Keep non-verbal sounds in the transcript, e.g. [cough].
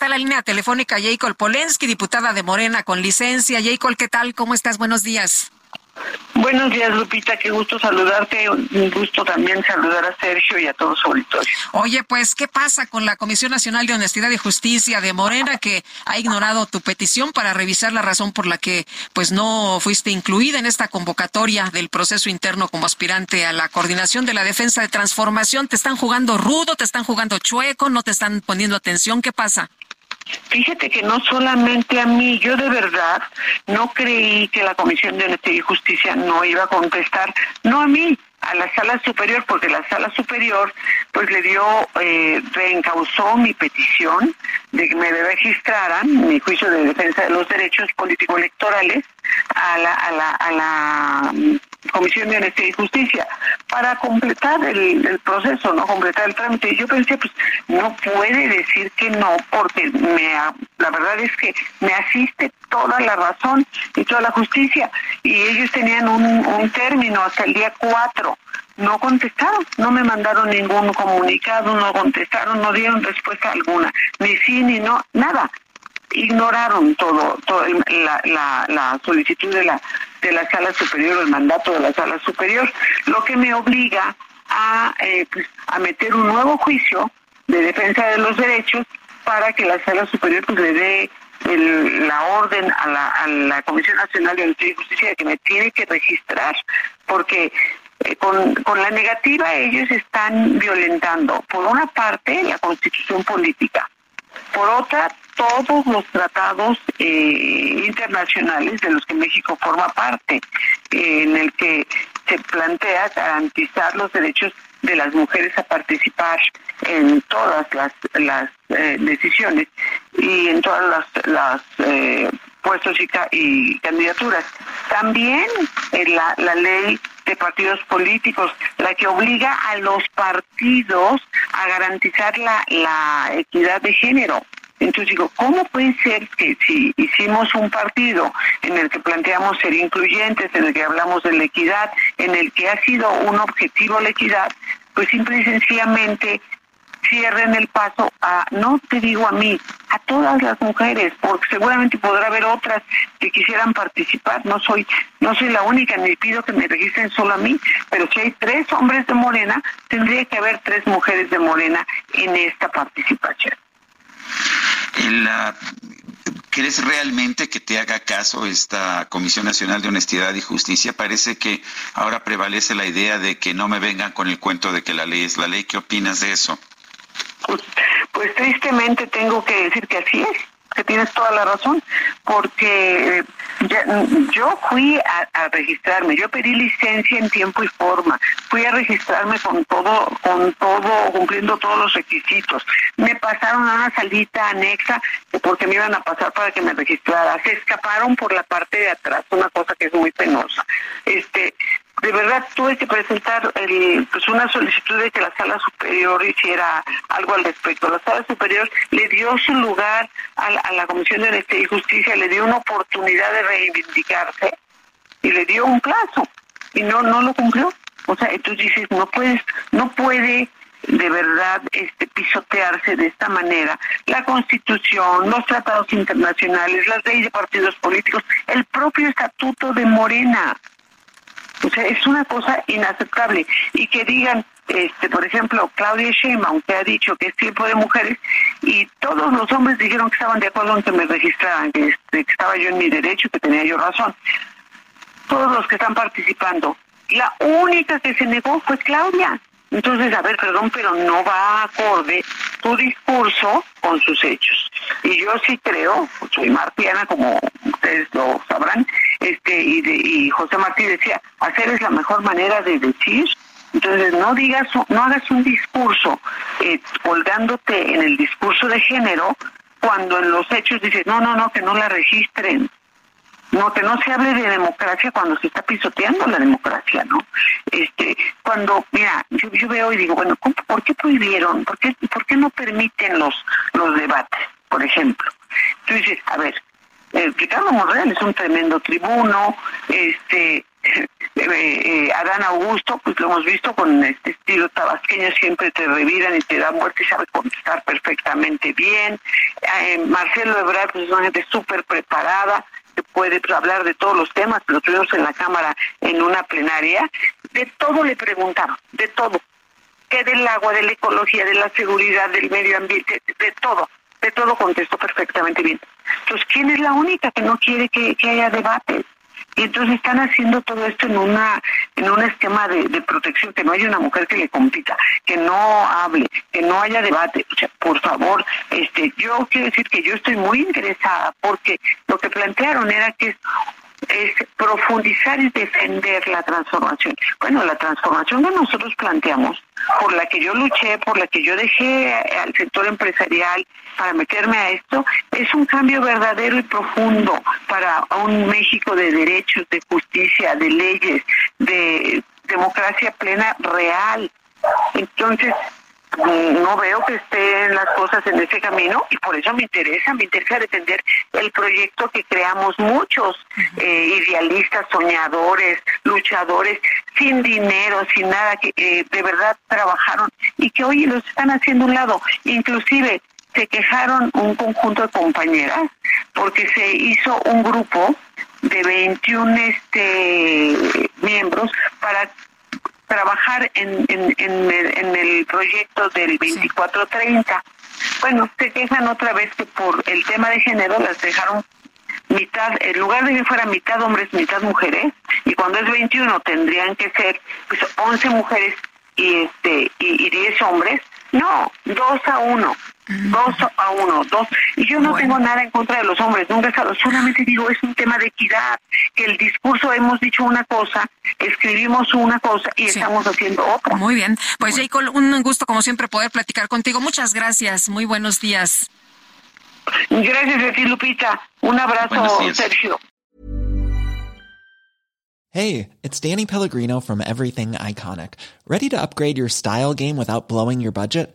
Está la línea telefónica Jacob Polensky, diputada de Morena con licencia. Jacob, ¿qué tal? ¿Cómo estás? Buenos días. Buenos días, Lupita. Qué gusto saludarte. Un gusto también saludar a Sergio y a todos su auditorio. Oye, pues, ¿qué pasa con la Comisión Nacional de Honestidad y Justicia de Morena que ha ignorado tu petición para revisar la razón por la que, pues, no fuiste incluida en esta convocatoria del proceso interno como aspirante a la coordinación de la defensa de transformación? ¿Te están jugando rudo? ¿Te están jugando chueco? ¿No te están poniendo atención? ¿Qué pasa? Fíjate que no solamente a mí, yo de verdad no creí que la Comisión de Honestidad y Justicia no iba a contestar, no a mí, a la sala superior, porque la sala superior pues le dio, eh, reencausó mi petición de que me registraran mi juicio de defensa de los derechos político-electorales a la, a la, a la Comisión de Honestidad y Justicia para completar el, proceso, no completar el trámite. Y yo pensé, pues no puede decir que no, porque me, la verdad es que me asiste toda la razón y toda la justicia. Y ellos tenían un, un término hasta el día 4 no contestaron, no me mandaron ningún comunicado, no contestaron, no dieron respuesta alguna, ni sí ni no, nada ignoraron todo, todo la, la, la, solicitud de la de la sala superior, el mandato de la sala superior, lo que me obliga a, eh, pues, a meter un nuevo juicio de defensa de los derechos para que la sala superior pues, le dé la orden a la, a la Comisión Nacional de Justicia de que me tiene que registrar, porque eh, con, con la negativa ellos están violentando, por una parte, la constitución política, por otra, todos los tratados eh, internacionales de los que México forma parte, en el que se plantea garantizar los derechos de las mujeres a participar en todas las, eh, decisiones y en todas las, las eh, puestos y, candidaturas. También la, ley de partidos políticos, la que obliga a los partidos a garantizar la equidad de género. Entonces digo, ¿cómo puede ser que si hicimos un partido en el que planteamos ser incluyentes, en el que hablamos de la equidad, en el que ha sido un objetivo la equidad, pues simple y sencillamente cierren el paso a, no te digo a mí, a todas las mujeres, porque seguramente podrá haber otras que quisieran participar, no soy, no soy la única, ni pido que me registren solo a mí, pero si hay tres hombres de Morena, tendría que haber tres mujeres de Morena en esta participación. ¿Crees realmente que te haga caso esta Comisión Nacional de Honestidad y Justicia? Parece que ahora prevalece la idea de que no me vengan con el cuento de que la ley es la ley. ¿Qué opinas de eso? Pues, pues tristemente tengo que decir que así es que tienes toda la razón, porque yo fui a, registrarme, yo pedí licencia en tiempo y forma, fui a registrarme con todo, con todo, cumpliendo todos los requisitos. Me pasaron a una salita anexa porque me iban a pasar para que me registrara. Se escaparon por la parte de atrás, una cosa que es muy penosa. Este, de verdad tuve que presentar el, pues una solicitud de que la sala superior hiciera algo al respecto. La sala superior le dio su lugar a la, Comisión de Honestidad y Justicia, le dio una oportunidad de reivindicarse y le dio un plazo y no no lo cumplió. O sea, entonces dices, no puedes, no puede de verdad este pisotearse de esta manera la Constitución, los tratados internacionales, las leyes de partidos políticos, el propio estatuto de Morena. O sea, es una cosa inaceptable. Y que digan, este, por ejemplo, Claudia Sheinbaum, que ha dicho que es tiempo de mujeres, y todos los hombres dijeron que estaban de acuerdo en que me registraran, que, este, que estaba yo en mi derecho, que tenía yo razón. Todos los que están participando. La única que se negó fue Claudia. Entonces, a ver, perdón, pero no va acorde tu discurso con sus hechos. Y yo sí creo, soy martiana, como ustedes lo sabrán, y, de, y José Martí decía, hacer es la mejor manera de decir Entonces, no digas, no hagas un discurso eh, colgándote en el discurso de género cuando en los hechos dices, no, no, no, que no la registren. No, que no se hable de democracia cuando se está pisoteando la democracia, ¿no? Este, cuando, mira, yo, yo veo y digo, bueno, ¿por qué prohibieron? ¿Por qué, ¿Por qué no permiten los, los debates, por ejemplo? Tú dices, a ver, eh, Ricardo Monreal es un tremendo tribuno, este, [laughs] eh, eh, Adán Augusto, pues lo hemos visto con este estilo tabasqueño, siempre te reviran y te dan muerte y sabe contestar perfectamente bien. Eh, Marcelo Ebrard pues, es una gente súper preparada, que puede pues, hablar de todos los temas, lo tuvimos en la Cámara en una plenaria, de todo le preguntaron, de todo. Que del agua, de la ecología, de la seguridad, del medio ambiente, de, todo, de todo contestó perfectamente bien. Entonces, ¿quién es la única que no quiere que, haya debate? y entonces están haciendo todo esto en una en un esquema de, protección que no haya una mujer que le compita que no hable que no haya debate o sea por favor este yo quiero decir que yo estoy muy interesada porque lo que plantearon era que es profundizar y defender la transformación. Bueno, la transformación que nosotros planteamos, por la que yo luché, por la que yo dejé al sector empresarial para meterme a esto, es un cambio verdadero y profundo para un México de derechos, de justicia, de leyes, de democracia plena real. Entonces, no veo que estén las cosas en ese camino y por eso me interesa, me interesa defender el proyecto que creamos muchos eh, idealistas, soñadores, luchadores, sin dinero, sin nada, que eh, de verdad trabajaron y que hoy los están haciendo un lado. Inclusive se quejaron un conjunto de compañeras porque se hizo un grupo de 21 este, miembros para trabajar en, en, en, el, proyecto del 2430. Bueno, se quejan otra vez que por el tema de género las dejaron mitad, en lugar de que fuera mitad hombres, mitad mujeres, y cuando es 21 tendrían que ser pues 11 mujeres y este y, y 10 hombres, no, dos a uno dos a uno, dos. Y yo no tengo nada en contra de los hombres, nunca solamente digo, es un tema de equidad, que el discurso hemos dicho una cosa, escribimos una cosa y estamos haciendo otra. Muy bien, pues Jacob, un gusto como siempre poder platicar contigo. Muchas gracias, muy buenos días. Gracias a ti, Lupita. Un abrazo, Sergio. Hey, it's Danny Pellegrino from Everything Iconic. ¿Ready to upgrade your style game without blowing your budget?